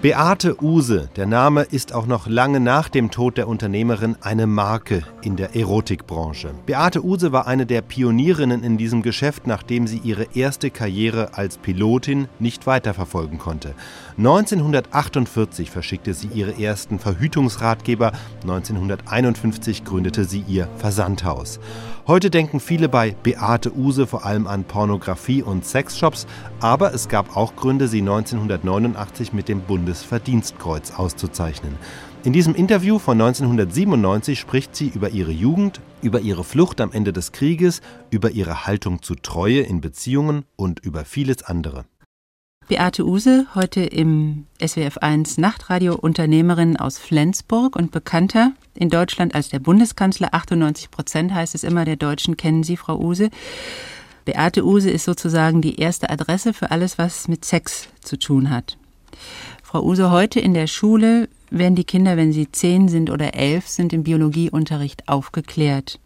Beate Use, der Name ist auch noch lange nach dem Tod der Unternehmerin eine Marke in der Erotikbranche. Beate Use war eine der Pionierinnen in diesem Geschäft, nachdem sie ihre erste Karriere als Pilotin nicht weiterverfolgen konnte. 1948 verschickte sie ihre ersten Verhütungsratgeber, 1951 gründete sie ihr Versandhaus. Heute denken viele bei Beate Use vor allem an Pornografie und Sexshops, aber es gab auch Gründe, sie 1989 mit dem Bundesverdienstkreuz auszuzeichnen. In diesem Interview von 1997 spricht sie über ihre Jugend, über ihre Flucht am Ende des Krieges, über ihre Haltung zu Treue in Beziehungen und über vieles andere. Beate Use, heute im SWF1 Nachtradio Unternehmerin aus Flensburg und bekannter in Deutschland als der Bundeskanzler. 98 Prozent heißt es immer der Deutschen kennen Sie, Frau Use. Beate Use ist sozusagen die erste Adresse für alles, was mit Sex zu tun hat. Frau Use, heute in der Schule werden die Kinder, wenn sie zehn sind oder elf sind, im Biologieunterricht aufgeklärt.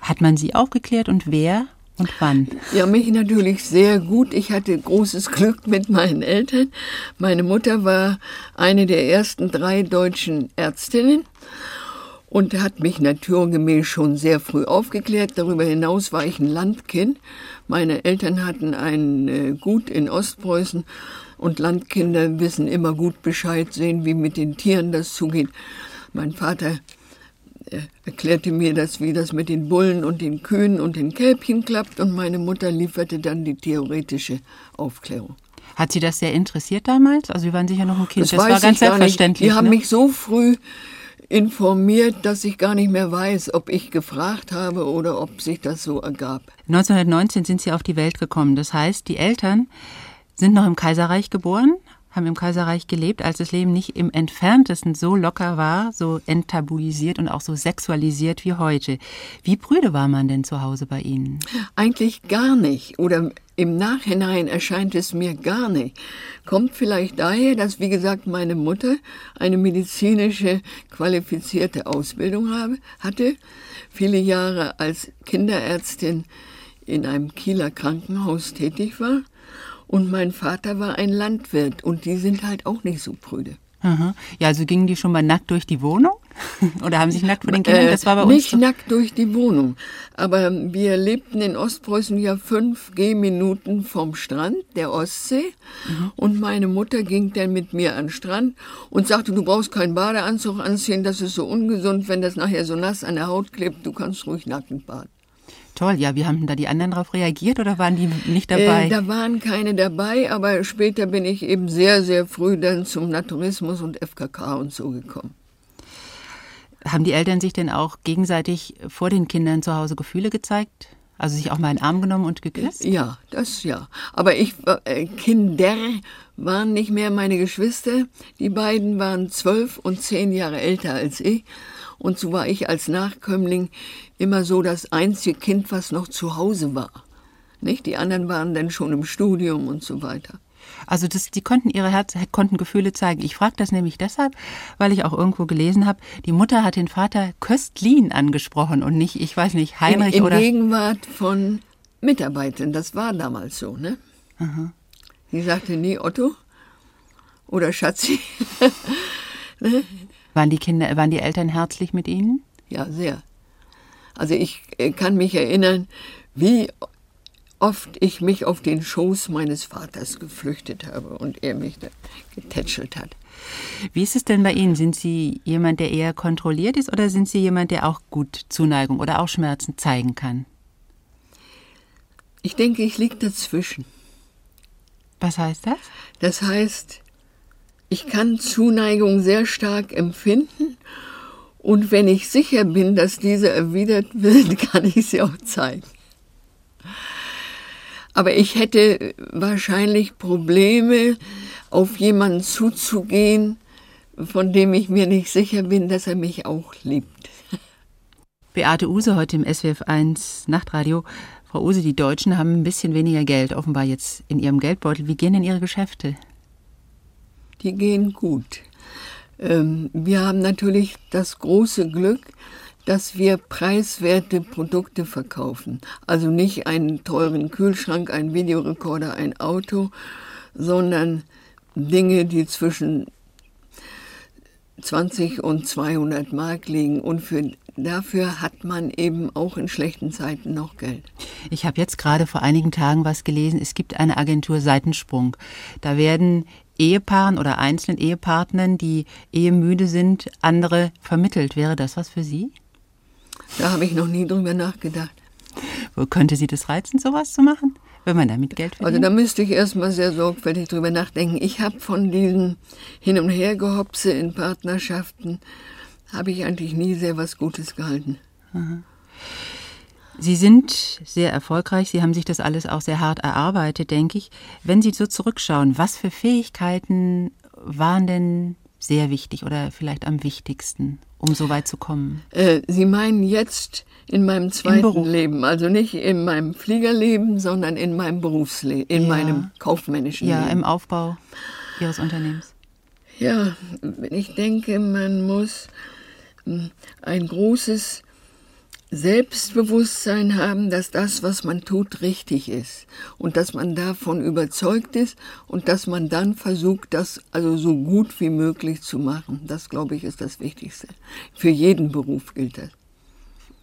Hat man sie aufgeklärt und wer und wann? Ja, mich natürlich sehr gut. Ich hatte großes Glück mit meinen Eltern. Meine Mutter war eine der ersten drei deutschen Ärztinnen und hat mich naturgemäß schon sehr früh aufgeklärt. Darüber hinaus war ich ein Landkind. Meine Eltern hatten ein äh, Gut in Ostpreußen und Landkinder wissen immer gut Bescheid, sehen, wie mit den Tieren das zugeht. Mein Vater er erklärte mir das, wie das mit den Bullen und den Kühen und den Kälbchen klappt und meine Mutter lieferte dann die theoretische Aufklärung. Hat Sie das sehr interessiert damals? Also Sie waren sicher noch ein Kind. Das, das war ganz selbstverständlich. Die ne? haben mich so früh informiert, dass ich gar nicht mehr weiß, ob ich gefragt habe oder ob sich das so ergab. 1919 sind Sie auf die Welt gekommen. Das heißt, die Eltern sind noch im Kaiserreich geboren, haben im Kaiserreich gelebt, als das Leben nicht im entferntesten so locker war, so enttabuisiert und auch so sexualisiert wie heute. Wie prüde war man denn zu Hause bei Ihnen? Eigentlich gar nicht. Oder im Nachhinein erscheint es mir gar nicht. Kommt vielleicht daher, dass, wie gesagt, meine Mutter eine medizinische qualifizierte Ausbildung habe, hatte, viele Jahre als Kinderärztin in einem Kieler Krankenhaus tätig war und mein Vater war ein Landwirt und die sind halt auch nicht so prüde. Aha. Ja, also gingen die schon mal nackt durch die Wohnung? Oder haben sich nackt vor den Kindern? Das war bei uns. Nicht so. nackt durch die Wohnung. Aber wir lebten in Ostpreußen ja fünf Gehminuten vom Strand der Ostsee. Mhm. Und meine Mutter ging dann mit mir an den Strand und sagte, du brauchst keinen Badeanzug anziehen, das ist so ungesund, wenn das nachher so nass an der Haut klebt, du kannst ruhig nackend baden. Toll, ja, wie haben da die anderen darauf reagiert oder waren die nicht dabei? Äh, da waren keine dabei, aber später bin ich eben sehr, sehr früh dann zum Naturismus und FKK und so gekommen. Haben die Eltern sich denn auch gegenseitig vor den Kindern zu Hause Gefühle gezeigt? Also sich auch mal in den Arm genommen und geküsst? Ja, das ja. Aber ich, äh, Kinder waren nicht mehr meine Geschwister. Die beiden waren zwölf und zehn Jahre älter als ich. Und so war ich als Nachkömmling immer so das einzige Kind, was noch zu Hause war. Nicht? Die anderen waren dann schon im Studium und so weiter. Also das, die konnten ihre Herz, konnten Gefühle zeigen. Ich frage das nämlich deshalb, weil ich auch irgendwo gelesen habe, die Mutter hat den Vater Köstlin angesprochen und nicht, ich weiß nicht, Heinrich in, in oder. In Gegenwart von Mitarbeitern, das war damals so, ne? Aha. Sie sagte nie Otto oder Schatzi. ne? Waren die Kinder, waren die Eltern herzlich mit Ihnen? Ja, sehr. Also ich äh, kann mich erinnern, wie oft ich mich auf den Schoß meines Vaters geflüchtet habe und er mich getätschelt hat. Wie ist es denn bei Ihnen? Sind Sie jemand, der eher kontrolliert ist oder sind Sie jemand, der auch gut Zuneigung oder auch Schmerzen zeigen kann? Ich denke, ich liege dazwischen. Was heißt das? Das heißt, ich kann Zuneigung sehr stark empfinden und wenn ich sicher bin, dass diese erwidert wird, kann ich sie auch zeigen. Aber ich hätte wahrscheinlich Probleme, auf jemanden zuzugehen, von dem ich mir nicht sicher bin, dass er mich auch liebt. Beate Use heute im SWF 1 Nachtradio. Frau Use, die Deutschen haben ein bisschen weniger Geld offenbar jetzt in ihrem Geldbeutel. Wie gehen denn ihre Geschäfte? die gehen gut. Ähm, wir haben natürlich das große Glück, dass wir preiswerte Produkte verkaufen. Also nicht einen teuren Kühlschrank, einen Videorekorder, ein Auto, sondern Dinge, die zwischen 20 und 200 Mark liegen. Und für, dafür hat man eben auch in schlechten Zeiten noch Geld. Ich habe jetzt gerade vor einigen Tagen was gelesen. Es gibt eine Agentur Seitensprung. Da werden Ehepaaren oder einzelnen Ehepartnern, die ehemüde sind, andere vermittelt. Wäre das was für Sie? Da habe ich noch nie drüber nachgedacht. Wo könnte Sie das reizen, sowas zu machen? wenn man damit Geld verdient? Also da müsste ich erstmal sehr sorgfältig drüber nachdenken. Ich habe von diesen Hin- und Hergehopse in Partnerschaften, habe ich eigentlich nie sehr was Gutes gehalten. Sie sind sehr erfolgreich. Sie haben sich das alles auch sehr hart erarbeitet, denke ich. Wenn Sie so zurückschauen, was für Fähigkeiten waren denn sehr wichtig oder vielleicht am wichtigsten, um so weit zu kommen? Äh, Sie meinen jetzt in meinem zweiten Leben, also nicht in meinem Fliegerleben, sondern in meinem Berufsleben, in ja. meinem kaufmännischen ja, Leben. Ja, im Aufbau Ihres Unternehmens. Ja, ich denke, man muss hm, ein großes Selbstbewusstsein haben, dass das, was man tut, richtig ist und dass man davon überzeugt ist und dass man dann versucht, das also so gut wie möglich zu machen. Das, glaube ich, ist das Wichtigste. Für jeden Beruf gilt das.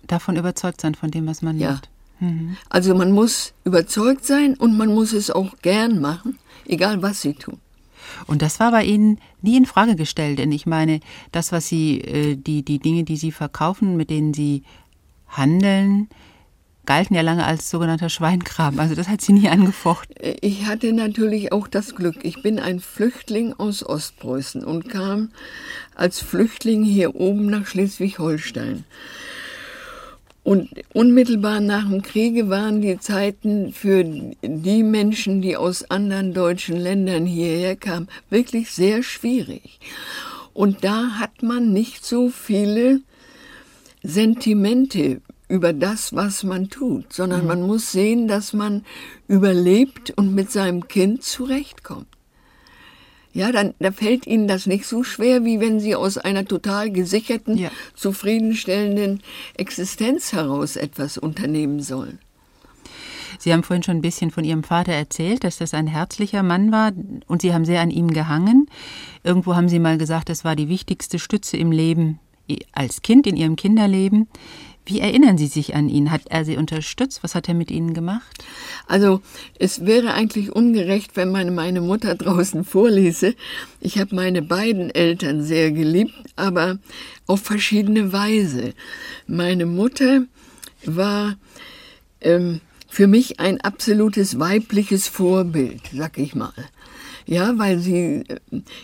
Davon überzeugt sein, von dem, was man ja. macht. Mhm. Also man muss überzeugt sein und man muss es auch gern machen, egal was sie tun. Und das war bei Ihnen nie in Frage gestellt, denn ich meine, das, was Sie, äh, die, die Dinge, die Sie verkaufen, mit denen Sie Handeln galten ja lange als sogenannter Schweinkram. Also das hat sie nie angefochten. Ich hatte natürlich auch das Glück. Ich bin ein Flüchtling aus Ostpreußen und kam als Flüchtling hier oben nach Schleswig-Holstein. Und unmittelbar nach dem Kriege waren die Zeiten für die Menschen, die aus anderen deutschen Ländern hierher kamen, wirklich sehr schwierig. Und da hat man nicht so viele Sentimente über das, was man tut, sondern mhm. man muss sehen, dass man überlebt und mit seinem Kind zurechtkommt. Ja, dann da fällt Ihnen das nicht so schwer, wie wenn Sie aus einer total gesicherten, ja. zufriedenstellenden Existenz heraus etwas unternehmen sollen. Sie haben vorhin schon ein bisschen von Ihrem Vater erzählt, dass das ein herzlicher Mann war und Sie haben sehr an ihm gehangen. Irgendwo haben Sie mal gesagt, das war die wichtigste Stütze im Leben als Kind in Ihrem Kinderleben. Wie erinnern Sie sich an ihn? Hat er Sie unterstützt? Was hat er mit Ihnen gemacht? Also es wäre eigentlich ungerecht, wenn man meine Mutter draußen vorließe. Ich habe meine beiden Eltern sehr geliebt, aber auf verschiedene Weise. Meine Mutter war ähm, für mich ein absolutes weibliches Vorbild, sag ich mal. Ja, weil sie äh,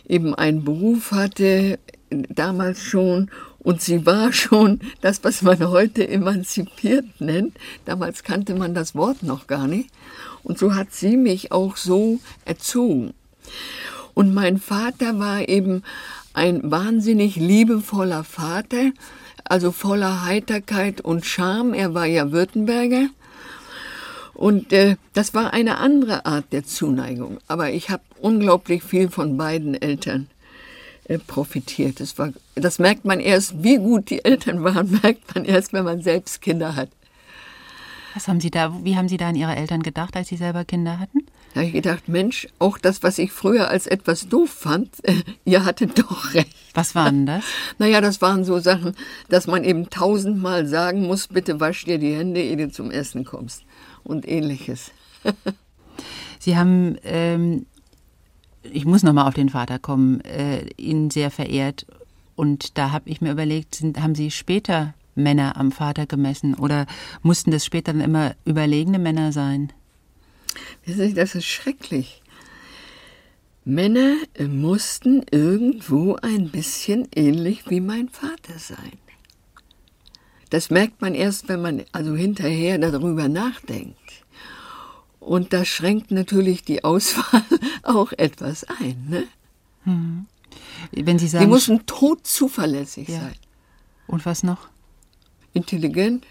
eben einen Beruf hatte, damals schon und sie war schon das, was man heute emanzipiert nennt. Damals kannte man das Wort noch gar nicht. Und so hat sie mich auch so erzogen. Und mein Vater war eben ein wahnsinnig liebevoller Vater, also voller Heiterkeit und Charme. Er war ja Württemberger. Und äh, das war eine andere Art der Zuneigung. Aber ich habe unglaublich viel von beiden Eltern profitiert. Das, war, das merkt man erst, wie gut die Eltern waren, merkt man erst, wenn man selbst Kinder hat. Was haben Sie da, wie haben Sie da an Ihre Eltern gedacht, als Sie selber Kinder hatten? Da habe ich gedacht, Mensch, auch das, was ich früher als etwas doof fand, äh, ihr hattet doch recht. Was waren das? Naja, das waren so Sachen, dass man eben tausendmal sagen muss, bitte wasch dir die Hände, ehe du zum Essen kommst. Und ähnliches. Sie haben ähm, ich muss nochmal auf den Vater kommen, äh, ihn sehr verehrt. Und da habe ich mir überlegt, sind, haben Sie später Männer am Vater gemessen oder mussten das später dann immer überlegene Männer sein? Das ist schrecklich. Männer mussten irgendwo ein bisschen ähnlich wie mein Vater sein. Das merkt man erst, wenn man also hinterher darüber nachdenkt. Und das schränkt natürlich die Auswahl auch etwas ein. Ne? Hm. Wenn Sie sagen, Sie müssen todzuverlässig ja. sein. Und was noch? Intelligent,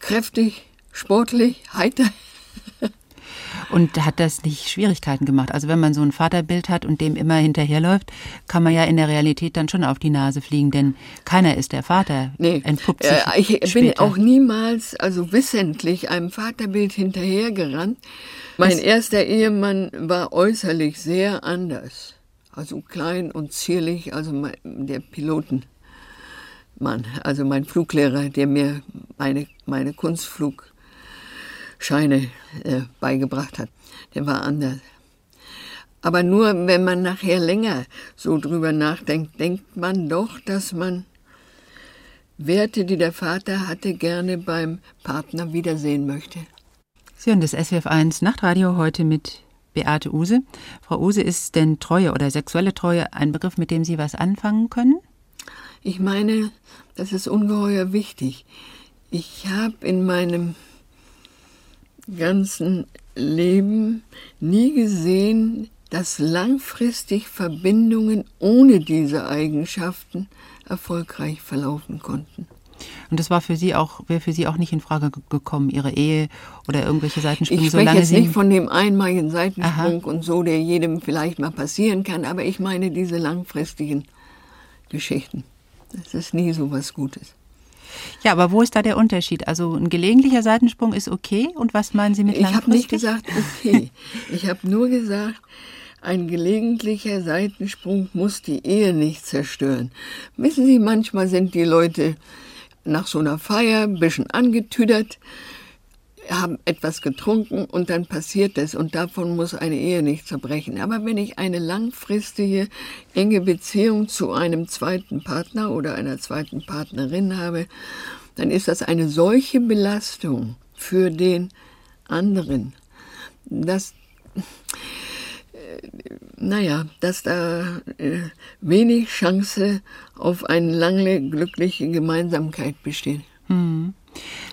kräftig, sportlich, heiter. Und hat das nicht Schwierigkeiten gemacht? Also wenn man so ein Vaterbild hat und dem immer hinterherläuft, kann man ja in der Realität dann schon auf die Nase fliegen, denn keiner ist der Vater. Nee, entpuppt sich äh, ich später. bin auch niemals, also wissentlich, einem Vaterbild hinterhergerannt, Mein erster Ehemann war äußerlich sehr anders. Also klein und zierlich, also der Pilotenmann, also mein Fluglehrer, der mir meine, meine Kunstflugscheine äh, beigebracht hat, der war anders. Aber nur wenn man nachher länger so drüber nachdenkt, denkt man doch, dass man Werte, die der Vater hatte, gerne beim Partner wiedersehen möchte. Sie hören das SWF1 Nachtradio heute mit Beate Use. Frau Use, ist denn Treue oder sexuelle Treue ein Begriff, mit dem Sie was anfangen können? Ich meine, das ist ungeheuer wichtig. Ich habe in meinem ganzen Leben nie gesehen, dass langfristig Verbindungen ohne diese Eigenschaften erfolgreich verlaufen konnten. Und das war für Sie auch, wäre für Sie auch nicht in Frage gekommen, Ihre Ehe oder irgendwelche Seitensprünge? Ich spreche jetzt nicht von dem einmaligen Seitensprung Aha. und so, der jedem vielleicht mal passieren kann, aber ich meine diese langfristigen Geschichten. Das ist nie so was Gutes. Ja, aber wo ist da der Unterschied? Also ein gelegentlicher Seitensprung ist okay und was meinen Sie mit langfristig? Ich habe nicht gesagt okay. ich habe nur gesagt, ein gelegentlicher Seitensprung muss die Ehe nicht zerstören. Wissen Sie, manchmal sind die Leute nach so einer Feier ein bisschen angetüdert, haben etwas getrunken und dann passiert es und davon muss eine Ehe nicht zerbrechen. Aber wenn ich eine langfristige, enge Beziehung zu einem zweiten Partner oder einer zweiten Partnerin habe, dann ist das eine solche Belastung für den anderen, dass naja, dass da äh, wenig Chance auf eine lange glückliche Gemeinsamkeit besteht. Hm.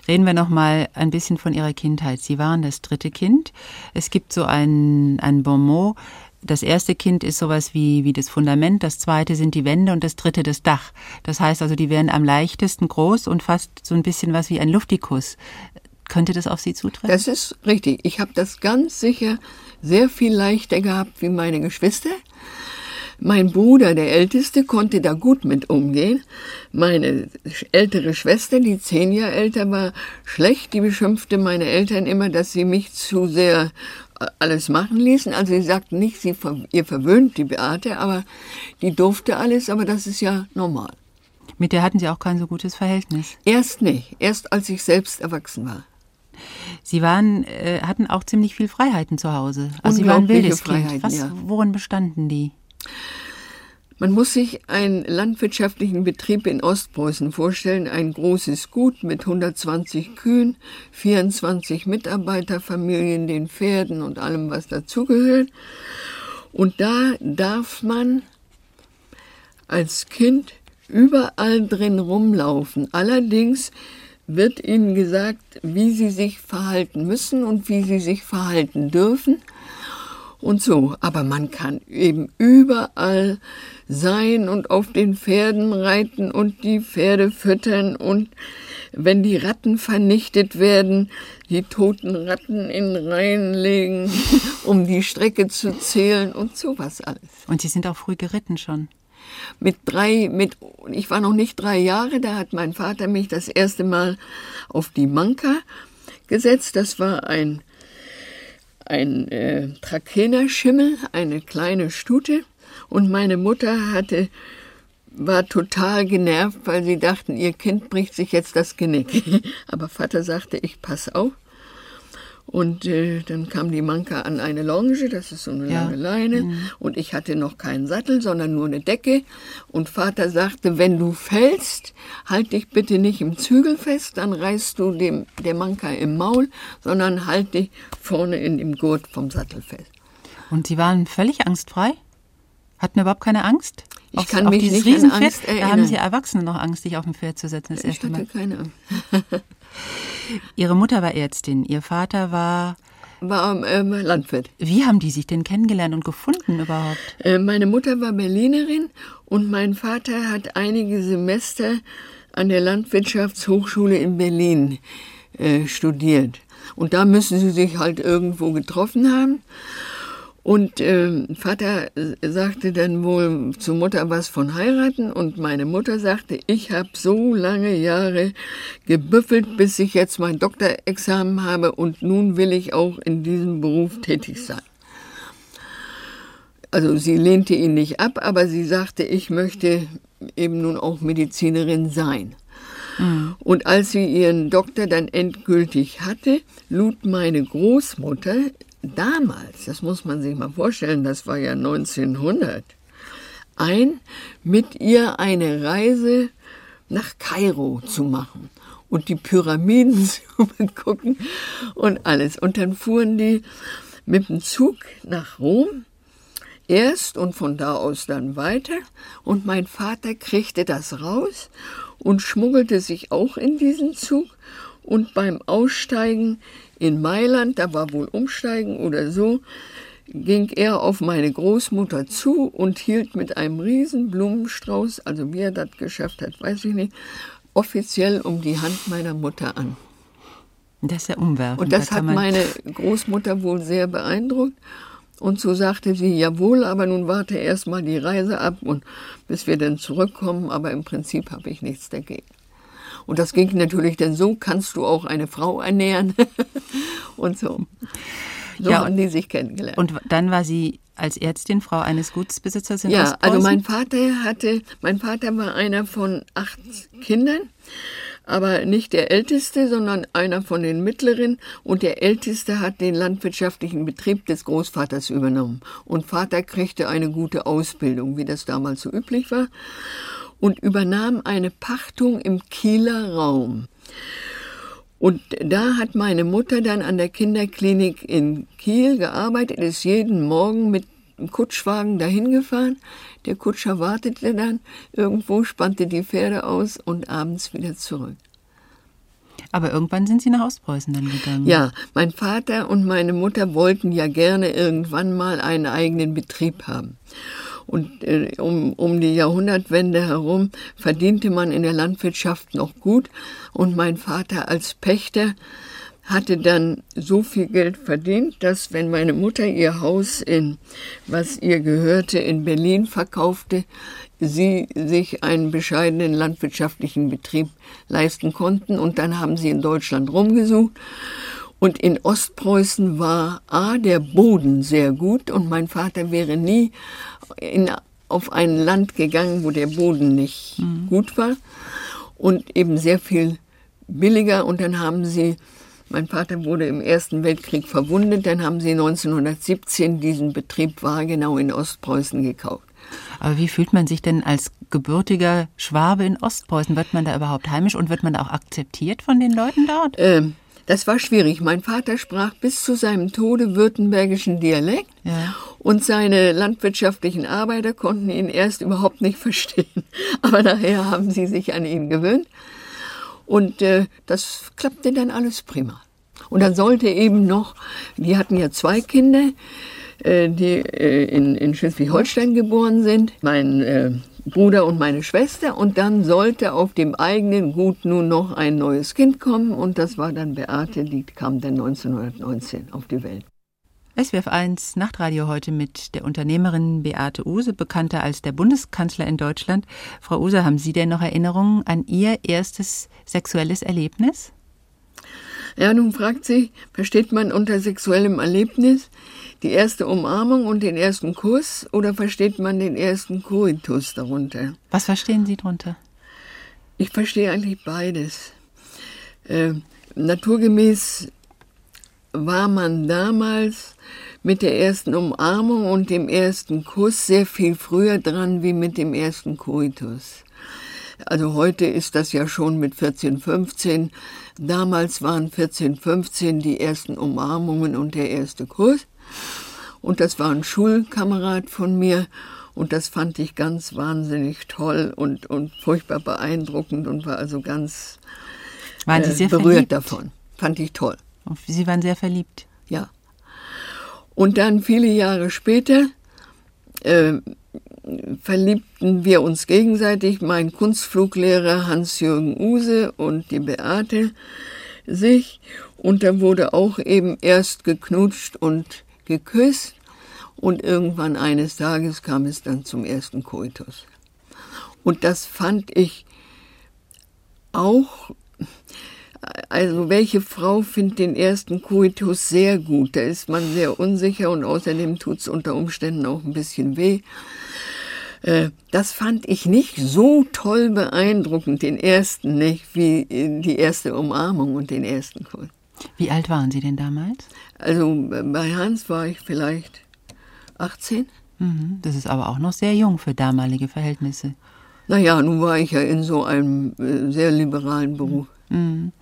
Reden wir noch mal ein bisschen von Ihrer Kindheit. Sie waren das dritte Kind. Es gibt so ein, ein Bonmot. Das erste Kind ist sowas wie, wie das Fundament, das zweite sind die Wände und das dritte das Dach. Das heißt also, die werden am leichtesten groß und fast so ein bisschen was wie ein Luftikus. Könnte das auf Sie zutreffen? Das ist richtig. Ich habe das ganz sicher sehr viel leichter gehabt wie meine Geschwister. Mein Bruder, der Älteste, konnte da gut mit umgehen. Meine ältere Schwester, die zehn Jahre älter war, schlecht, die beschimpfte meine Eltern immer, dass sie mich zu sehr äh, alles machen ließen. Also sie sagten nicht, sie, ihr verwöhnt die Beate, aber die durfte alles, aber das ist ja normal. Mit der hatten Sie auch kein so gutes Verhältnis? Erst nicht, erst als ich selbst erwachsen war. Sie waren, äh, hatten auch ziemlich viel Freiheiten zu Hause. Also Sie waren wildes Kind. Was, ja. Worin bestanden die? Man muss sich einen landwirtschaftlichen Betrieb in Ostpreußen vorstellen, ein großes Gut mit 120 Kühen, 24 Mitarbeiterfamilien, den Pferden und allem, was dazugehört. Und da darf man als Kind überall drin rumlaufen. Allerdings wird ihnen gesagt, wie sie sich verhalten müssen und wie sie sich verhalten dürfen und so. Aber man kann eben überall sein und auf den Pferden reiten und die Pferde füttern und wenn die Ratten vernichtet werden, die toten Ratten in Reihen legen, um die Strecke zu zählen und sowas alles. Und Sie sind auch früh geritten schon? Mit drei, mit, ich war noch nicht drei Jahre, da hat mein Vater mich das erste Mal auf die Manka gesetzt. Das war ein, ein äh, Trakehnerschimmel, eine kleine Stute. Und meine Mutter hatte, war total genervt, weil sie dachten, ihr Kind bricht sich jetzt das Genick. Aber Vater sagte, ich pass auf. Und äh, dann kam die Manka an eine Longe, das ist so eine ja. lange Leine. Mhm. Und ich hatte noch keinen Sattel, sondern nur eine Decke. Und Vater sagte, wenn du fällst, halt dich bitte nicht im Zügel fest, dann reißt du dem, der Manka im Maul, sondern halt dich vorne in dem Gurt vom Sattel fest. Und Sie waren völlig angstfrei? Hatten überhaupt keine Angst? Ich auf, kann auf mich nicht an Angst erinnern. Da haben Sie Erwachsene noch Angst, sich auf ein Pferd zu setzen. Das ich hatte Mal. keine Angst. Ihre Mutter war Ärztin, Ihr Vater war war ähm, Landwirt. Wie haben die sich denn kennengelernt und gefunden überhaupt? Äh, meine Mutter war Berlinerin und mein Vater hat einige Semester an der Landwirtschaftshochschule in Berlin äh, studiert. Und da müssen sie sich halt irgendwo getroffen haben. Und äh, Vater sagte dann wohl zu Mutter was von heiraten und meine Mutter sagte, ich habe so lange Jahre gebüffelt, bis ich jetzt mein Doktorexamen habe und nun will ich auch in diesem Beruf tätig sein. Also sie lehnte ihn nicht ab, aber sie sagte, ich möchte eben nun auch Medizinerin sein. Mhm. Und als sie ihren Doktor dann endgültig hatte, lud meine Großmutter damals, das muss man sich mal vorstellen, das war ja 1900, ein, mit ihr eine Reise nach Kairo zu machen und die Pyramiden zu begucken und alles. Und dann fuhren die mit dem Zug nach Rom erst und von da aus dann weiter. Und mein Vater kriegte das raus und schmuggelte sich auch in diesen Zug. Und beim Aussteigen in Mailand, da war wohl Umsteigen oder so, ging er auf meine Großmutter zu und hielt mit einem riesen Blumenstrauß, also wie er das geschafft hat, weiß ich nicht, offiziell um die Hand meiner Mutter an. Das ist ja umwerfend. Und das da hat meine Großmutter wohl sehr beeindruckt. Und so sagte sie, jawohl, aber nun warte erst mal die Reise ab und bis wir dann zurückkommen, aber im Prinzip habe ich nichts dagegen. Und das ging natürlich dann so, kannst du auch eine Frau ernähren und so. So ja, haben die sich kennengelernt. Und dann war sie als Ärztin Frau eines Gutsbesitzers in Ja, Ostpreußen? also mein Vater hatte, mein Vater war einer von acht Kindern aber nicht der Älteste, sondern einer von den Mittleren. Und der Älteste hat den landwirtschaftlichen Betrieb des Großvaters übernommen. Und Vater kriegte eine gute Ausbildung, wie das damals so üblich war, und übernahm eine Pachtung im Kieler Raum. Und da hat meine Mutter dann an der Kinderklinik in Kiel gearbeitet, ist jeden Morgen mit dem Kutschwagen dahin gefahren. Der Kutscher wartete dann irgendwo, spannte die Pferde aus und abends wieder zurück. Aber irgendwann sind Sie nach Ostpreußen dann gegangen. Ja, mein Vater und meine Mutter wollten ja gerne irgendwann mal einen eigenen Betrieb haben. Und äh, um, um die Jahrhundertwende herum verdiente man in der Landwirtschaft noch gut. Und mein Vater als Pächter hatte dann so viel Geld verdient, dass wenn meine Mutter ihr Haus in, was ihr gehörte, in Berlin verkaufte, sie sich einen bescheidenen landwirtschaftlichen Betrieb leisten konnten. Und dann haben sie in Deutschland rumgesucht. Und in Ostpreußen war A, der Boden sehr gut und mein Vater wäre nie in, auf ein Land gegangen, wo der Boden nicht mhm. gut war und eben sehr viel billiger. Und dann haben sie mein Vater wurde im Ersten Weltkrieg verwundet, dann haben sie 1917 diesen Betrieb Wagenau in Ostpreußen gekauft. Aber wie fühlt man sich denn als gebürtiger Schwabe in Ostpreußen? Wird man da überhaupt heimisch und wird man da auch akzeptiert von den Leuten dort? Ähm, das war schwierig. Mein Vater sprach bis zu seinem Tode württembergischen Dialekt ja. und seine landwirtschaftlichen Arbeiter konnten ihn erst überhaupt nicht verstehen. Aber nachher haben sie sich an ihn gewöhnt. Und äh, das klappte dann alles prima. Und dann sollte eben noch, die hatten ja zwei Kinder, äh, die äh, in, in Schleswig-Holstein geboren sind, mein äh, Bruder und meine Schwester. Und dann sollte auf dem eigenen Gut nun noch ein neues Kind kommen. Und das war dann Beate, die kam dann 1919 auf die Welt. SWF 1 Nachtradio heute mit der Unternehmerin Beate Use, bekannter als der Bundeskanzler in Deutschland. Frau Use, haben Sie denn noch Erinnerungen an Ihr erstes sexuelles Erlebnis? Ja, nun fragt sie, versteht man unter sexuellem Erlebnis die erste Umarmung und den ersten Kuss oder versteht man den ersten Coitus darunter? Was verstehen Sie darunter? Ich verstehe eigentlich beides. Äh, naturgemäß war man damals mit der ersten Umarmung und dem ersten Kuss sehr viel früher dran wie mit dem ersten Coitus. Also heute ist das ja schon mit 14, 15. Damals waren 14, 15 die ersten Umarmungen und der erste Kuss. Und das war ein Schulkamerad von mir und das fand ich ganz wahnsinnig toll und, und furchtbar beeindruckend und war also ganz waren äh, berührt verliebt? davon. Fand ich toll. Sie waren sehr verliebt. Ja. Und dann viele Jahre später äh, verliebten wir uns gegenseitig, mein Kunstfluglehrer Hans-Jürgen Use und die Beate sich. Und da wurde auch eben erst geknutscht und geküsst. und irgendwann eines Tages kam es dann zum ersten Koitus. Und das fand ich auch, also welche Frau findet den ersten Koitus sehr gut? Da ist man sehr unsicher und außerdem tut es unter Umständen auch ein bisschen weh. Äh, das fand ich nicht so toll beeindruckend, den ersten nicht, wie die erste Umarmung und den ersten Kuss. Wie alt waren Sie denn damals? Also bei Hans war ich vielleicht 18. Mhm, das ist aber auch noch sehr jung für damalige Verhältnisse. Naja, nun war ich ja in so einem äh, sehr liberalen Beruf. Mhm.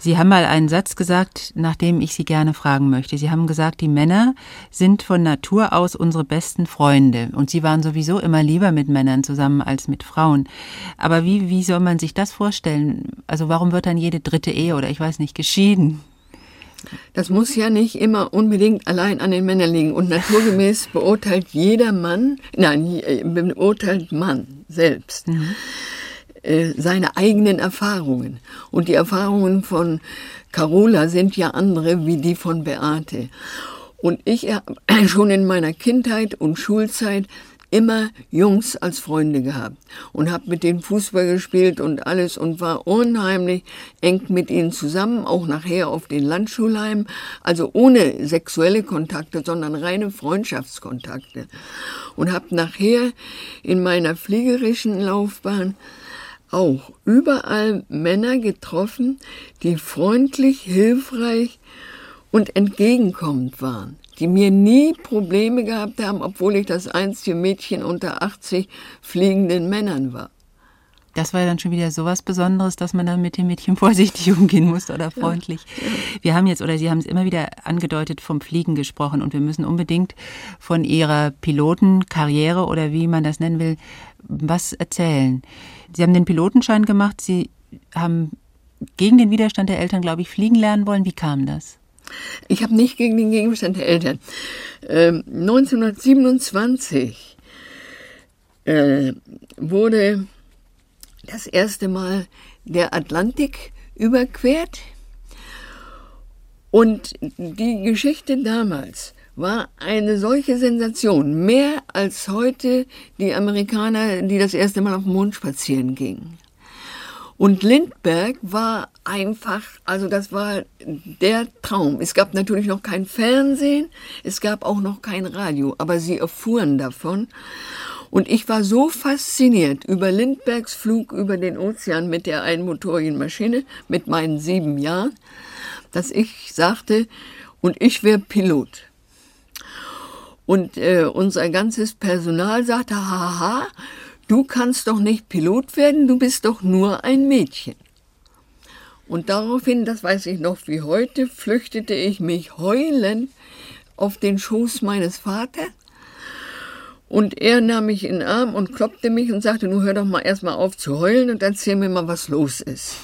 Sie haben mal einen Satz gesagt, nach dem ich Sie gerne fragen möchte. Sie haben gesagt, die Männer sind von Natur aus unsere besten Freunde. Und Sie waren sowieso immer lieber mit Männern zusammen als mit Frauen. Aber wie, wie soll man sich das vorstellen? Also warum wird dann jede dritte Ehe oder ich weiß nicht geschieden? Das muss ja nicht immer unbedingt allein an den Männern liegen. Und naturgemäß beurteilt jeder Mann, nein, beurteilt Mann selbst. Mhm äh, seine eigenen Erfahrungen. Und die Erfahrungen von Carola sind ja andere wie die von Beate. Und ich habe schon in meiner Kindheit und Schulzeit immer Jungs als Freunde gehabt und habe mit denen Fußball gespielt und alles und war unheimlich eng mit ihnen zusammen, auch nachher auf den Landschulheimen, also ohne sexuelle Kontakte, sondern reine Freundschaftskontakte. Und habe nachher in meiner fliegerischen Laufbahn auch überall Männer getroffen, die freundlich, hilfreich und entgegenkommend waren, die mir nie Probleme gehabt haben, obwohl ich das einzige Mädchen unter 80 fliegenden Männern war. Das war dann schon wieder so was Besonderes, dass man dann mit dem Mädchen vorsichtig umgehen musste oder freundlich. Ja, ja. Wir haben jetzt, oder Sie haben es immer wieder angedeutet, vom Fliegen gesprochen und wir müssen unbedingt von Ihrer Pilotenkarriere oder wie man das nennen will, was erzählen. Sie haben den Pilotenschein gemacht, Sie haben gegen den Widerstand der Eltern, glaube ich, fliegen lernen wollen. Wie kam das? Ich habe nicht gegen den Gegenstand der Eltern. Ähm, 1927 äh, wurde das erste Mal der Atlantik überquert. Und die Geschichte damals war eine solche Sensation, mehr als heute die Amerikaner, die das erste Mal auf den Mond spazieren gingen. Und Lindbergh war einfach, also das war der Traum. Es gab natürlich noch kein Fernsehen, es gab auch noch kein Radio, aber sie erfuhren davon. Und ich war so fasziniert über Lindberghs Flug über den Ozean mit der einmotorigen Maschine mit meinen sieben Jahren, dass ich sagte, und ich wäre Pilot. Und äh, unser ganzes Personal sagte, haha, du kannst doch nicht Pilot werden, du bist doch nur ein Mädchen. Und daraufhin, das weiß ich noch wie heute, flüchtete ich mich heulend auf den Schoß meines Vaters und er nahm mich in den Arm und kloppte mich und sagte, nun hör doch mal erstmal auf zu heulen und erzähl mir mal, was los ist.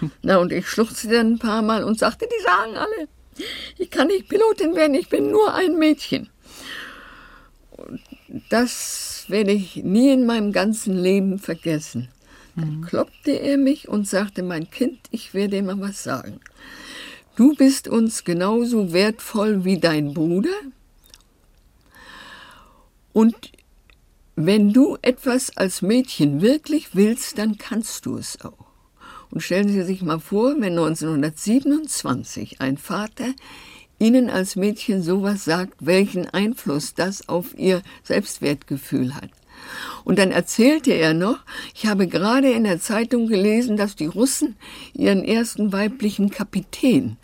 Na, und ich schluchzte dann ein paar Mal und sagte, die sagen alle, ich kann nicht Pilotin werden, ich bin nur ein Mädchen. Und das werde ich nie in meinem ganzen Leben vergessen. Dann mhm. kloppte er mich und sagte, mein Kind, ich werde dir mal was sagen. Du bist uns genauso wertvoll wie dein Bruder, und wenn du etwas als Mädchen wirklich willst, dann kannst du es auch. Und stellen Sie sich mal vor, wenn 1927 ein Vater Ihnen als Mädchen sowas sagt, welchen Einfluss das auf Ihr Selbstwertgefühl hat. Und dann erzählte er noch, ich habe gerade in der Zeitung gelesen, dass die Russen ihren ersten weiblichen Kapitän,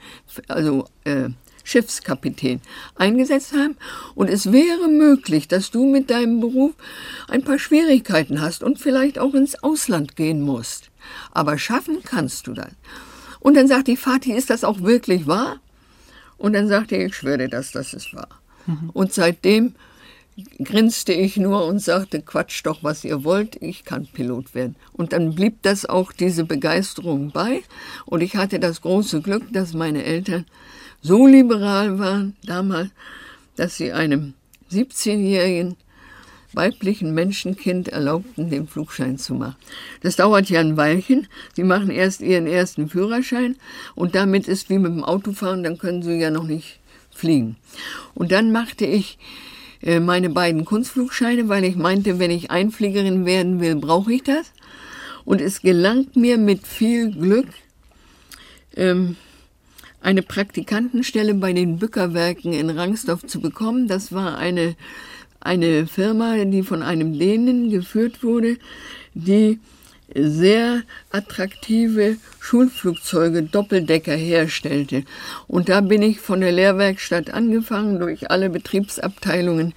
also äh, Schiffskapitän eingesetzt haben. Und es wäre möglich, dass du mit deinem Beruf ein paar Schwierigkeiten hast und vielleicht auch ins Ausland gehen musst. Aber schaffen kannst du das. Und dann sagt die Vati, ist das auch wirklich wahr? Und dann sagte er, ich schwöre das, das ist wahr. Mhm. Und seitdem grinste ich nur und sagte, quatsch doch, was ihr wollt, ich kann Pilot werden. Und dann blieb das auch diese Begeisterung bei. Und ich hatte das große Glück, dass meine Eltern so liberal waren damals, dass sie einem 17-jährigen weiblichen Menschenkind erlaubten, den Flugschein zu machen. Das dauert ja ein Weilchen. Sie machen erst ihren ersten Führerschein und damit ist wie mit dem Autofahren, dann können sie ja noch nicht fliegen. Und dann machte ich meine beiden Kunstflugscheine, weil ich meinte, wenn ich Einfliegerin werden will, brauche ich das. Und es gelang mir mit viel Glück, ähm, eine Praktikantenstelle bei den Bückerwerken in Rangsdorf zu bekommen. Das war eine, eine Firma, die von einem Dänen geführt wurde, die sehr attraktive Schulflugzeuge, Doppeldecker herstellte. Und da bin ich von der Lehrwerkstatt angefangen, durch alle Betriebsabteilungen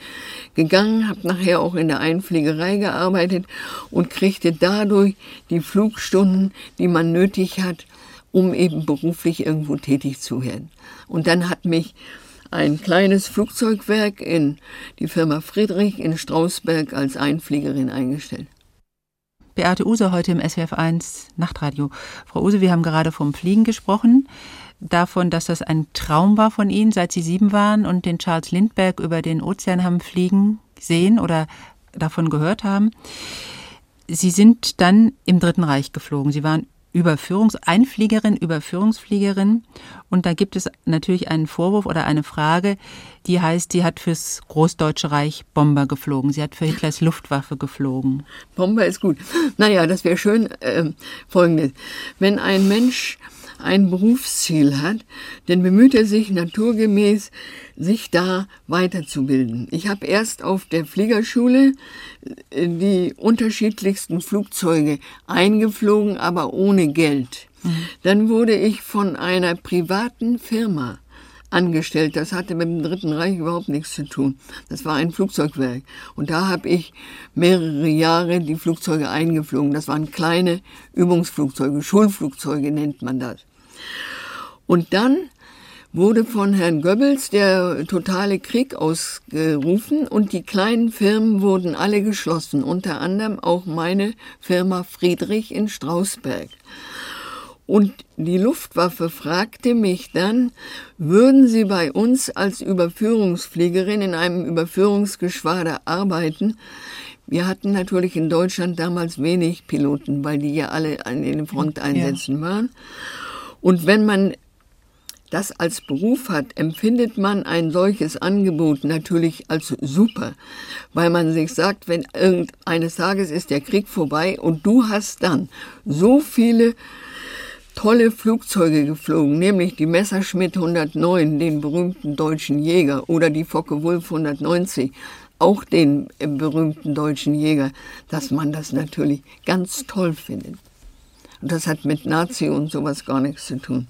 gegangen, habe nachher auch in der Einfliegerei gearbeitet und kriegte dadurch die Flugstunden, die man nötig hat, um eben beruflich irgendwo tätig zu werden. Und dann hat mich ein kleines Flugzeugwerk in die Firma Friedrich in Strausberg als Einfliegerin eingestellt. Beate Use heute im SWF1 Nachtradio. Frau Use, wir haben gerade vom Fliegen gesprochen, davon, dass das ein Traum war von Ihnen, seit Sie sieben waren und den Charles Lindbergh über den Ozean haben fliegen sehen oder davon gehört haben. Sie sind dann im Dritten Reich geflogen. Sie waren Überführungs Einfliegerin, Überführungsfliegerin. Und da gibt es natürlich einen Vorwurf oder eine Frage, die heißt, sie hat fürs Großdeutsche Reich Bomber geflogen. Sie hat für Hitlers Luftwaffe geflogen. Bomber ist gut. Naja, das wäre schön. Äh, Folgendes. Wenn ein Mensch ein Berufsziel hat, dann bemüht er sich naturgemäß, sich da weiterzubilden. Ich habe erst auf der Fliegerschule äh, die unterschiedlichsten Flugzeuge eingeflogen, aber ohne Geld. Mhm. Dann wurde ich von einer privaten Firma angestellt. Das hatte mit dem Dritten Reich überhaupt nichts zu tun. Das war ein Flugzeugwerk. Und da habe ich mehrere Jahre die Flugzeuge eingeflogen. Das waren kleine Übungsflugzeuge, Schulflugzeuge nennt man das. Und dann wurde von Herrn Goebbels der totale Krieg ausgerufen und die kleinen Firmen wurden alle geschlossen, unter anderem auch meine Firma Friedrich in Strausberg. Und die Luftwaffe fragte mich dann, würden Sie bei uns als Überführungsfliegerin in einem Überführungsgeschwader arbeiten? Wir hatten natürlich in Deutschland damals wenig Piloten, weil die ja alle an den Fronteinsätzen ja. waren. Und wenn man das als Beruf hat, empfindet man ein solches Angebot natürlich als super, weil man sich sagt, wenn irgendeines Tages ist der Krieg vorbei und du hast dann so viele tolle Flugzeuge geflogen, nämlich die Messerschmitt 109, den berühmten deutschen Jäger, oder die Focke-Wulf 190, auch den äh, berühmten deutschen Jäger, dass man das natürlich ganz toll findet. Und das hat mit Nazi und sowas gar nichts zu tun.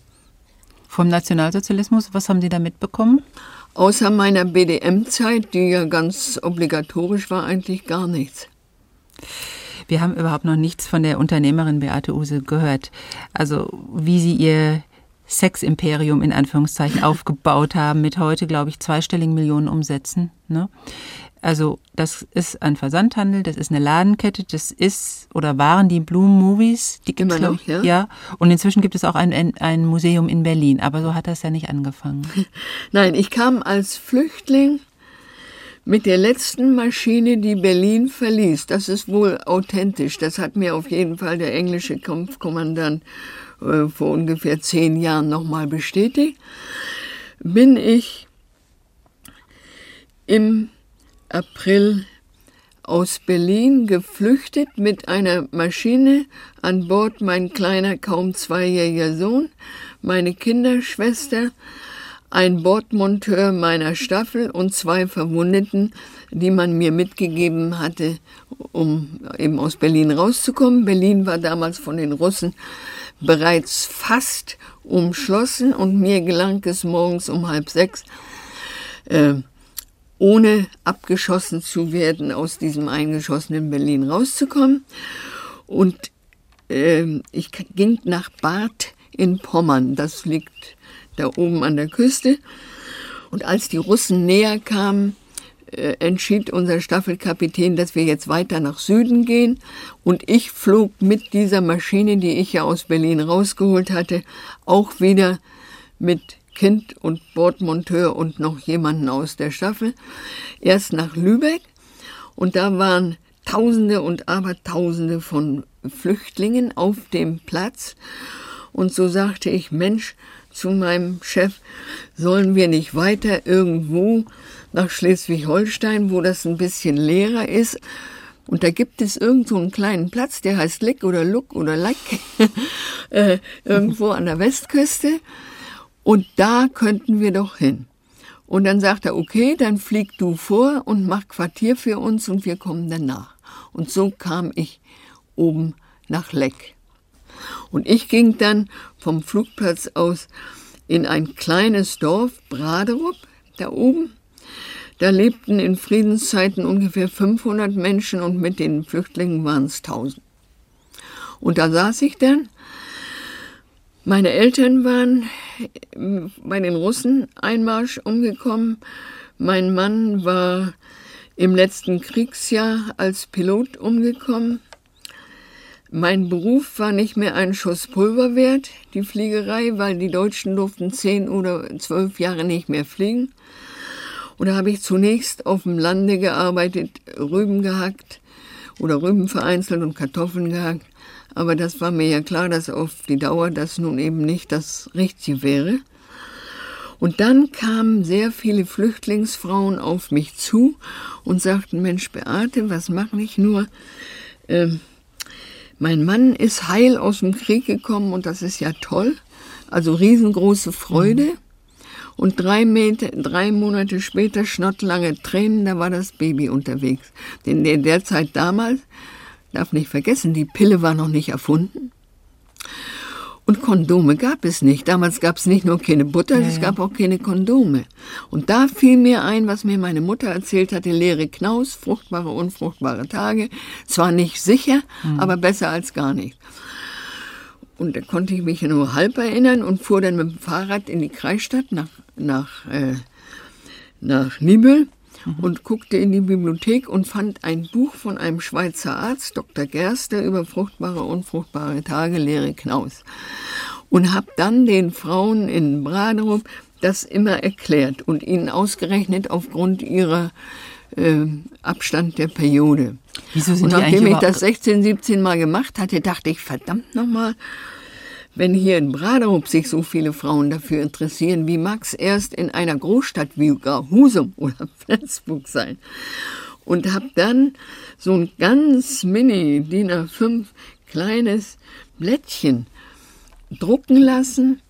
Vom Nationalsozialismus, was haben Sie da mitbekommen? Außer meiner BDM-Zeit, die ja ganz obligatorisch war, eigentlich gar nichts. Wir haben überhaupt noch nichts von der Unternehmerin Beate Use gehört. Also wie sie ihr Seximperium in Anführungszeichen aufgebaut haben mit heute, glaube ich, zweistelligen Millionen Umsätzen. Ne? Also das ist ein Versandhandel, das ist eine Ladenkette, das ist oder waren die Bloom Movies, die gibt Immer noch, ja? ja. Und inzwischen gibt es auch ein, ein Museum in Berlin, aber so hat das ja nicht angefangen. Nein, ich kam als Flüchtling mit der letzten Maschine, die Berlin verließ. Das ist wohl authentisch. Das hat mir auf jeden Fall der englische Kampfkommandant äh, vor ungefähr zehn Jahren nochmal bestätigt. Bin ich im April aus Berlin geflüchtet mit einer Maschine, an Bord mein kleiner, kaum zweijähriger Sohn, meine Kinderschwester, ein Bordmonteur meiner Staffel und zwei Verwundeten, die man mir mitgegeben hatte, um eben aus Berlin rauszukommen. Berlin war damals von den Russen bereits fast umschlossen und mir gelang es morgens um halb sechs, äh, ohne abgeschossen zu werden, aus diesem eingeschossenen Berlin rauszukommen. Und äh, ich ging nach Bad in Pommern. Das liegt da oben an der Küste. Und als die Russen näher kamen, äh, entschied unser Staffelkapitän, dass wir jetzt weiter nach Süden gehen. Und ich flog mit dieser Maschine, die ich ja aus Berlin rausgeholt hatte, auch wieder mit Kind und Bordmonteur und noch jemanden aus der Staffel, erst nach Lübeck. Und da waren Tausende und Abertausende von Flüchtlingen auf dem Platz. Und so sagte ich, Mensch, zu meinem Chef, sollen wir nicht weiter irgendwo nach Schleswig-Holstein, wo das ein bisschen leerer ist. Und da gibt es irgend so einen kleinen Platz, der heißt Lick oder Luck oder Lack, äh, irgendwo an der Westküste. Und da könnten wir doch hin. Und dann sagt er, okay, dann flieg du vor und mach Quartier für uns und wir kommen danach. Und so kam ich oben nach Leck. Und ich ging dann vom Flugplatz aus in ein kleines Dorf, Braderup, da oben. Da lebten in Friedenszeiten ungefähr 500 Menschen und mit den Flüchtlingen waren es 1000. Und da saß ich dann. Meine Eltern waren bei den Russen Einmarsch umgekommen. Mein Mann war im letzten Kriegsjahr als Pilot umgekommen. Mein Beruf war nicht mehr ein Schuss Pulver wert, die Fliegerei, weil die Deutschen durften zehn oder zwölf Jahre nicht mehr fliegen. Und da habe ich zunächst auf dem Lande gearbeitet, Rüben gehackt oder Rüben vereinzelt und Kartoffeln gehackt. Aber das war mir ja klar, dass auf die Dauer das nun eben nicht das Richtige wäre. Und dann kamen sehr viele Flüchtlingsfrauen auf mich zu und sagten, Mensch, Beate, was mache ich nur? Ähm, mein Mann ist heil aus dem Krieg gekommen und das ist ja toll. Also riesengroße Freude. Mhm. Und drei, Meter, drei Monate später schnottlange Tränen, da war das Baby unterwegs. Denn in der Zeit damals, darf nicht vergessen, die Pille war noch nicht erfunden. Und Kondome gab es nicht. Damals gab es nicht nur keine Butter, ja, es gab auch keine Kondome. Und da fiel mir ein, was mir meine Mutter erzählt hatte, leere Knaus, fruchtbare, unfruchtbare Tage. Zwar nicht sicher, mhm. aber besser als gar nicht. Und da konnte ich mich nur halb erinnern und fuhr dann mit dem Fahrrad in die Kreisstadt nach, nach, äh, nach Nibel mhm. und guckte in die Bibliothek und fand ein Buch von einem Schweizer Arzt, Dr. Gerster, über fruchtbare, unfruchtbare Tage, leere Knaus. Und habe dann den Frauen in Braderup das immer erklärt und ihnen ausgerechnet aufgrund ihrer äh, Abstand der Periode. Wieso sind und nachdem ich das 16, 17 Mal gemacht hatte, dachte ich, verdammt nochmal, wenn hier in Braderup sich so viele Frauen dafür interessieren, wie mag es erst in einer Großstadt wie gar Husum oder Flensburg sein? Und habe dann so ein ganz mini DIN A5 kleines Blättchen drucken lassen,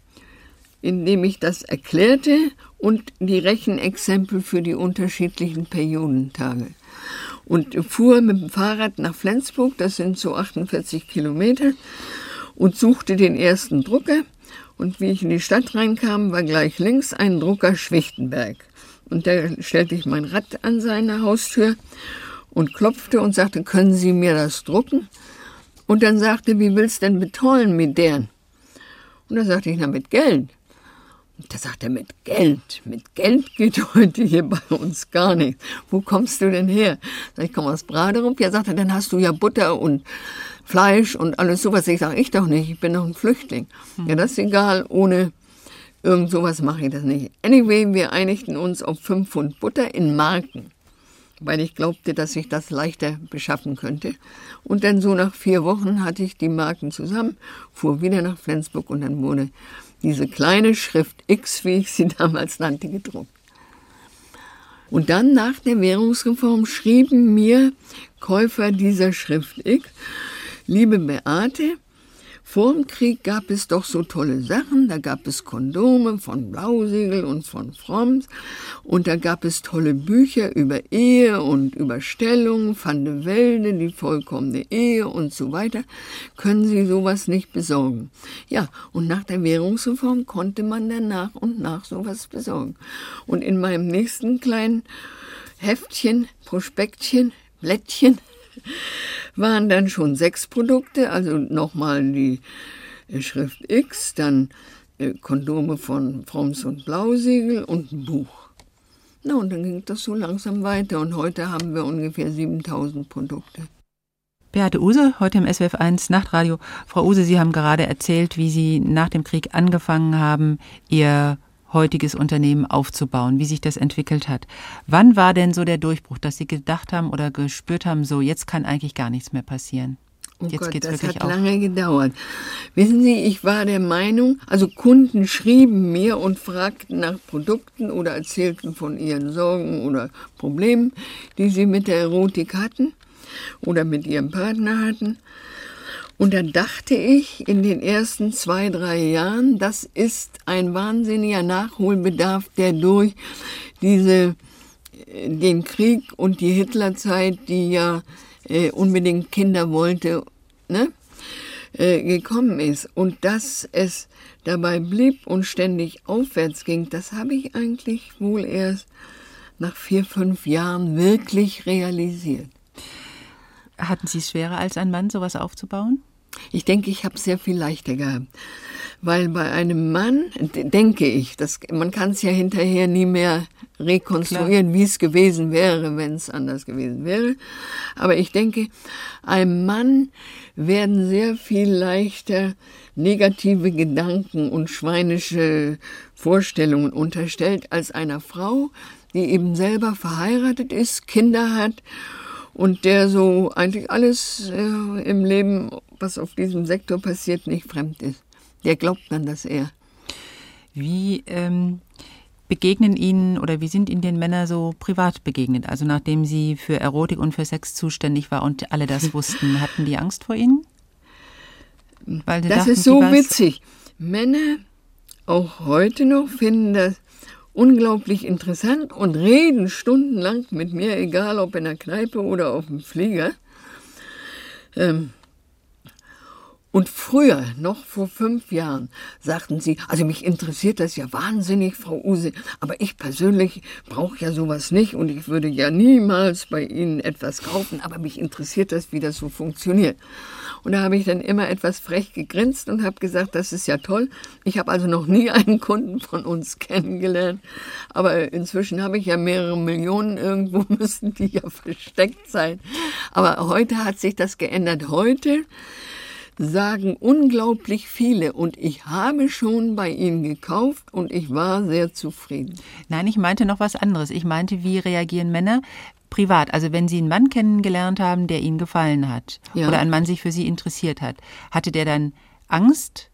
in dem ich das erklärte und die Rechenexempel für die unterschiedlichen Periodentage. Und fuhr mit dem Fahrrad nach Flensburg, das sind so 48 Kilometer, und suchte den ersten Drucker. Und wie ich in die Stadt reinkam, war gleich links ein Drucker Schwichtenberg. Und da stellte ich mein Rad an seine Haustür und klopfte und sagte, können Sie mir das drucken? Und dann sagte, wie willst du denn betollen mit deren? Und da sagte ich, na mit Geld. Und da sagte er, mit Geld, mit Geld geht heute hier bei uns gar nichts. Wo kommst du denn her? Sag ich, komme aus Braderup. Ja, sagte er, dann hast du ja Butter und Fleisch und alles sowas. Ich sage, ich doch nicht, ich bin doch ein Flüchtling. Ja, das ist egal, ohne irgend sowas mache ich das nicht. Anyway, wir einigten uns auf fünf Pfund Butter in Marken, weil ich glaubte, dass ich das leichter beschaffen könnte. Und dann so nach vier Wochen hatte ich die Marken zusammen, fuhr wieder nach Flensburg und dann wurde diese kleine Schrift X, wie ich sie damals nannte, gedruckt. Und dann nach der Währungsreform schrieben mir Käufer dieser Schrift X, Liebe Beate, vor dem Krieg gab es doch so tolle Sachen. Da gab es Kondome von Blausiegel und von Fromms. Und da gab es tolle Bücher über Ehe und über Stellung, Van de Welde, die vollkommene Ehe und so weiter. Können Sie sowas nicht besorgen? Ja, und nach der Währungsreform konnte man dann nach und nach sowas besorgen. Und in meinem nächsten kleinen Heftchen, Prospektchen, Blättchen, waren dann schon sechs Produkte, also nochmal die äh, Schrift X, dann äh, Kondome von Fromms und Blausiegel und ein Buch. Na, und dann ging das so langsam weiter und heute haben wir ungefähr 7000 Produkte. Beate Use, heute im SWF1 Nachtradio. Frau Use, Sie haben gerade erzählt, wie Sie nach dem Krieg angefangen haben, Ihr heutiges Unternehmen aufzubauen, wie sich das entwickelt hat. Wann war denn so der Durchbruch, dass Sie gedacht haben oder gespürt haben, so jetzt kann eigentlich gar nichts mehr passieren? Oh Jetzt Gott, geht's das wirklich hat auf. lange gedauert. Wissen Sie, ich war der Meinung, also Kunden schrieben mir und fragten nach Produkten oder erzählten von ihren Sorgen oder Problemen, die sie mit der Erotik hatten oder mit ihrem Partner hatten. Und dann dachte ich in den ersten zwei, drei Jahren, das ist ein wahnsinniger Nachholbedarf, der durch diese, äh, den Krieg und die Hitlerzeit, die ja äh, unbedingt Kinder wollte, ne, äh, gekommen ist. Und dass es dabei blieb und ständig aufwärts ging, das habe ich eigentlich wohl erst nach vier, fünf Jahren wirklich realisiert. Hatten Sie es schwerer als ein Mann, sowas aufzubauen? Ich denke, ich habe es sehr viel leichter gehabt. Weil bei einem Mann, denke ich, das, man kann es ja hinterher nie mehr rekonstruieren, wie es gewesen wäre, wenn es anders gewesen wäre. Aber ich denke, einem Mann werden sehr viel leichter negative Gedanken und schweinische Vorstellungen unterstellt als einer Frau, die eben selber verheiratet ist, Kinder hat und der so eigentlich alles äh, im Leben, was auf diesem Sektor passiert, nicht fremd ist. Der glaubt dann das eher. Wie ähm, begegnen Ihnen oder wie sind Ihnen den Männer so privat begegnet? Also nachdem Sie für Erotik und für Sex zuständig war und alle das wussten, hatten die Angst vor Ihnen? Das dachten, ist so witzig. Männer, auch heute noch, finden das unglaublich interessant und reden stundenlang mit mir, egal ob in der Kneipe oder auf dem Flieger. Ähm, und früher, noch vor fünf Jahren, sagten sie, also mich interessiert das ja wahnsinnig, Frau Use, aber ich persönlich brauche ja sowas nicht und ich würde ja niemals bei Ihnen etwas kaufen, aber mich interessiert das, wie das so funktioniert. Und da habe ich dann immer etwas frech gegrinst und habe gesagt, das ist ja toll. Ich habe also noch nie einen Kunden von uns kennengelernt, aber inzwischen habe ich ja mehrere Millionen, irgendwo müssen die ja versteckt sein. Aber heute hat sich das geändert. Heute sagen unglaublich viele und ich habe schon bei ihnen gekauft und ich war sehr zufrieden. Nein, ich meinte noch was anderes. Ich meinte, wie reagieren Männer privat? Also wenn Sie einen Mann kennengelernt haben, der Ihnen gefallen hat Ja. oder ein Mann sich für Sie interessiert hat, hatte der dann Angst?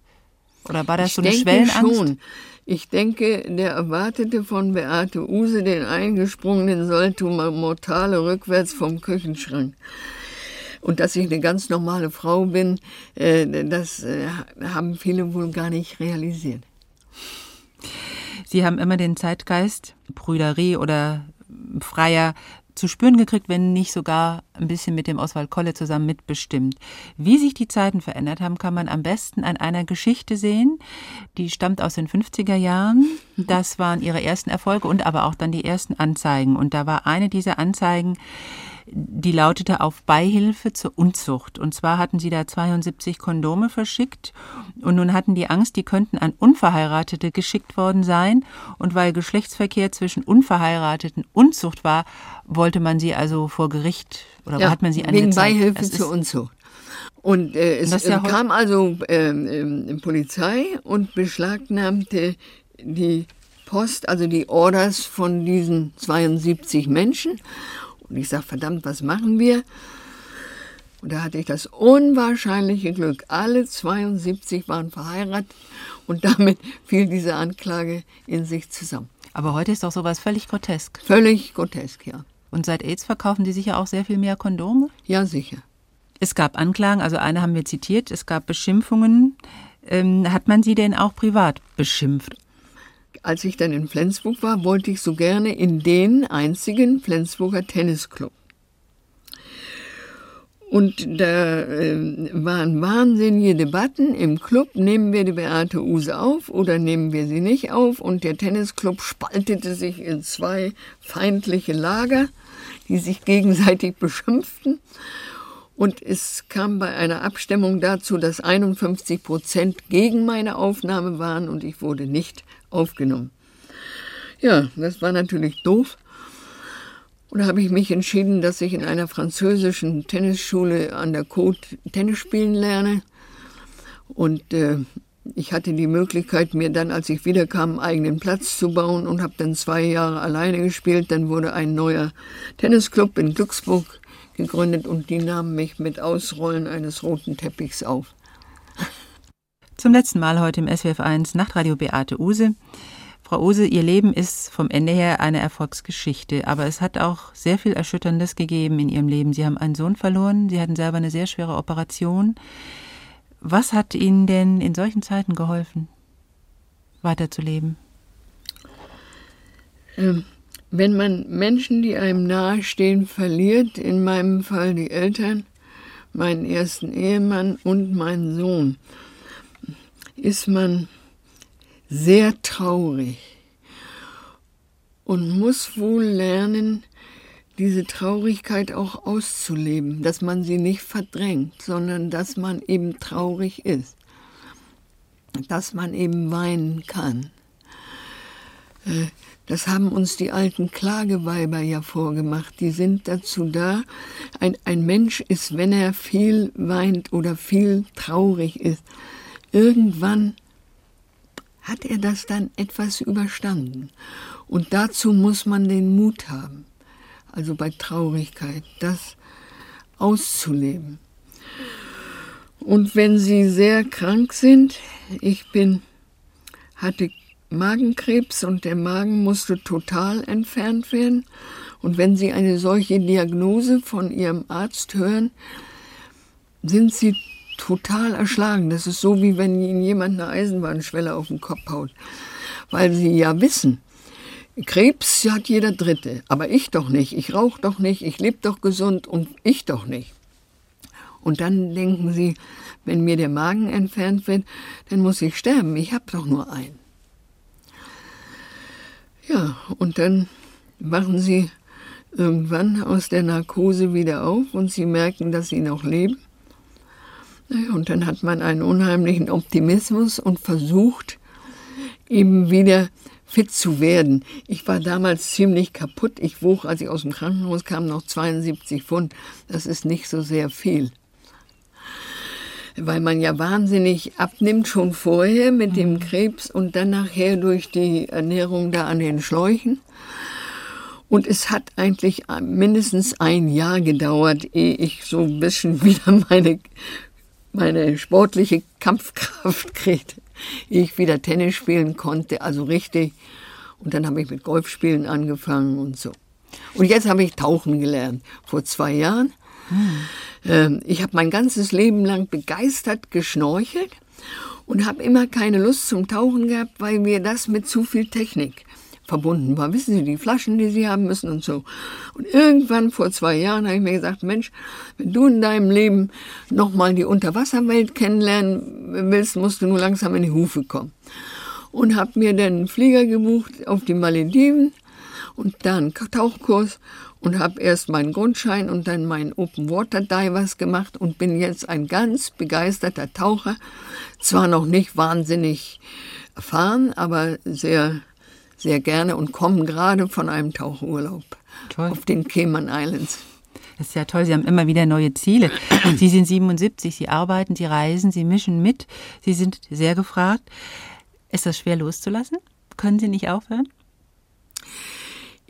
Oder war das ich so eine denke Schwellenangst? schon. Ich denke, der erwartete von Beate Use den eingesprungenen Salto Mortale rückwärts vom Küchenschrank. Und dass ich eine ganz normale Frau bin, äh, das äh, haben viele wohl gar nicht realisiert. Sie haben immer den Zeitgeist, Brüderie oder Freier zu spüren gekriegt, wenn nicht sogar ein bisschen mit dem Oswald Kolle zusammen mitbestimmt. Wie sich die Zeiten verändert haben, kann man am besten an einer Geschichte sehen. Die stammt aus den 50er Jahren. Das waren ihre ersten Erfolge und aber auch dann die ersten Anzeigen. Und da war eine dieser Anzeigen, die lautete auf Beihilfe zur Unzucht. Und zwar hatten sie da 72 Kondome verschickt. Und nun hatten die Angst, die könnten an Unverheiratete geschickt worden sein. Und weil Geschlechtsverkehr zwischen Unverheirateten Unzucht war, wollte man sie also vor Gericht oder hat man sie wegen angezeigt. Beihilfe Das ist- zur Unzucht. Und äh, es ist ja äh, kam also ähm, Polizei und beschlagnahmte die Post, also die Orders von diesen 72 Menschen. Und ich sage, verdammt, was machen wir? Und da hatte ich das unwahrscheinliche Glück. Alle 72 waren verheiratet und damit fiel diese Anklage in sich zusammen. Aber heute ist doch sowas völlig grotesk. Völlig grotesk, ja. Und seit AIDS verkaufen die sicher auch sehr viel mehr Kondome? Ja, sicher. Es gab Anklagen, also eine haben wir zitiert, es gab Beschimpfungen. Ähm, hat man sie denn auch privat beschimpft? Als ich dann in Flensburg war, wollte ich so gerne in den einzigen Flensburger Tennisclub. Und da äh, waren wahnsinnige Debatten im Club. Nehmen wir die Beate Use auf oder nehmen wir sie nicht auf? Und der Tennisclub spaltete sich in zwei feindliche Lager, die sich gegenseitig beschimpften. Und es kam bei einer Abstimmung dazu, dass 51 Prozent gegen meine Aufnahme waren und ich wurde nicht aufgenommen. Ja, das war natürlich doof. Und da habe ich mich entschieden, dass ich in einer französischen Tennisschule an der Côte Tennis spielen lerne. Und äh, ich hatte die Möglichkeit, mir dann, als ich wiederkam, einen eigenen Platz zu bauen und habe dann zwei Jahre alleine gespielt. Dann wurde ein neuer Tennisclub in Glücksburg gegründet und die nahmen mich mit Ausrollen eines roten Teppichs auf. Zum letzten Mal heute im SWF1 Nachtradio Beate Use. Frau Use, Ihr Leben ist vom Ende her eine Erfolgsgeschichte, aber es hat auch sehr viel Erschütterndes gegeben in Ihrem Leben. Sie haben einen Sohn verloren, Sie hatten selber eine sehr schwere Operation. Was hat Ihnen denn in solchen Zeiten geholfen, weiterzuleben? Ähm, wenn man Menschen, die einem nahestehen, verliert, in meinem Fall die Eltern, meinen ersten Ehemann und meinen Sohn, ist man sehr traurig und muss wohl lernen, diese Traurigkeit auch auszuleben, dass man sie nicht verdrängt, sondern dass man eben traurig ist, dass man eben weinen kann. Das haben uns die alten Klageweiber ja vorgemacht. Die sind dazu da. Ein, ein Mensch ist, wenn er viel weint oder viel traurig ist, irgendwann hat er das dann etwas überstanden. Und dazu muss man den Mut haben, also bei Traurigkeit, das auszuleben. Und wenn Sie sehr krank sind, ich bin, hatte Magenkrebs und der Magen musste total entfernt werden. Und wenn Sie eine solche Diagnose von Ihrem Arzt hören, sind Sie total erschlagen. Das ist so, wie wenn Ihnen jemand eine Eisenbahnschwelle auf den Kopf haut. Weil Sie ja wissen, Krebs hat jeder Dritte, aber ich doch nicht. Ich rauche doch nicht, ich lebe doch gesund und ich doch nicht. Und dann denken Sie, wenn mir der Magen entfernt wird, dann muss ich sterben. Ich habe doch nur einen. Ja, und dann machen Sie irgendwann aus der Narkose wieder auf und Sie merken, dass Sie noch leben. Und dann hat man einen unheimlichen Optimismus und versucht, eben wieder fit zu werden. Ich war damals ziemlich kaputt. Ich wog, als ich aus dem Krankenhaus kam, noch 72 Pfund. Das ist nicht so sehr viel. Weil man ja wahnsinnig abnimmt schon vorher mit dem mhm. Krebs und dann nachher durch die Ernährung da an den Schläuchen. Und es hat eigentlich mindestens ein Jahr gedauert, ehe ich so ein bisschen wieder meine meine sportliche Kampfkraft kriegte, ich wieder Tennis spielen konnte, also richtig. Und dann habe ich mit Golfspielen angefangen und so. Und jetzt habe ich Tauchen gelernt, vor zwei Jahren. Hm. Ich habe mein ganzes Leben lang begeistert geschnorchelt und habe immer keine Lust zum Tauchen gehabt, weil mir das mit zu viel Technik verbunden war. Wissen Sie, die Flaschen, die Sie haben müssen und so. Und irgendwann vor zwei Jahren habe ich mir gesagt, Mensch, wenn du in deinem Leben nochmal die Unterwasserwelt kennenlernen willst, musst du nur langsam in die Hufe kommen. Und habe mir dann einen Flieger gebucht auf die Malediven und da einen Tauchkurs und habe erst meinen Grundschein und dann meinen Open Water Divers gemacht und bin jetzt ein ganz begeisterter Taucher. Zwar noch nicht wahnsinnig erfahren, aber sehr sehr gerne und kommen gerade von einem Tauchurlaub toll. auf den Cayman Islands. Das ist ja toll, Sie haben immer wieder neue Ziele. Sie sind 77, Sie arbeiten, Sie reisen, Sie mischen mit, Sie sind sehr gefragt. Ist das schwer loszulassen? Können Sie nicht aufhören?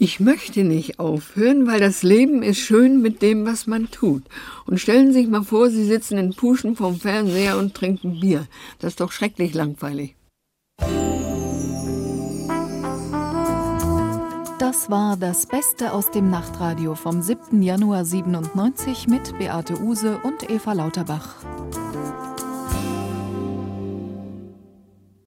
Ich möchte nicht aufhören, weil das Leben ist schön mit dem, was man tut. Und stellen Sie sich mal vor, Sie sitzen in Puschen vom Fernseher und trinken Bier. Das ist doch schrecklich langweilig. Das war das Beste aus dem Nachtradio vom 7. Januar 97 mit Beate Use und Eva Lauterbach.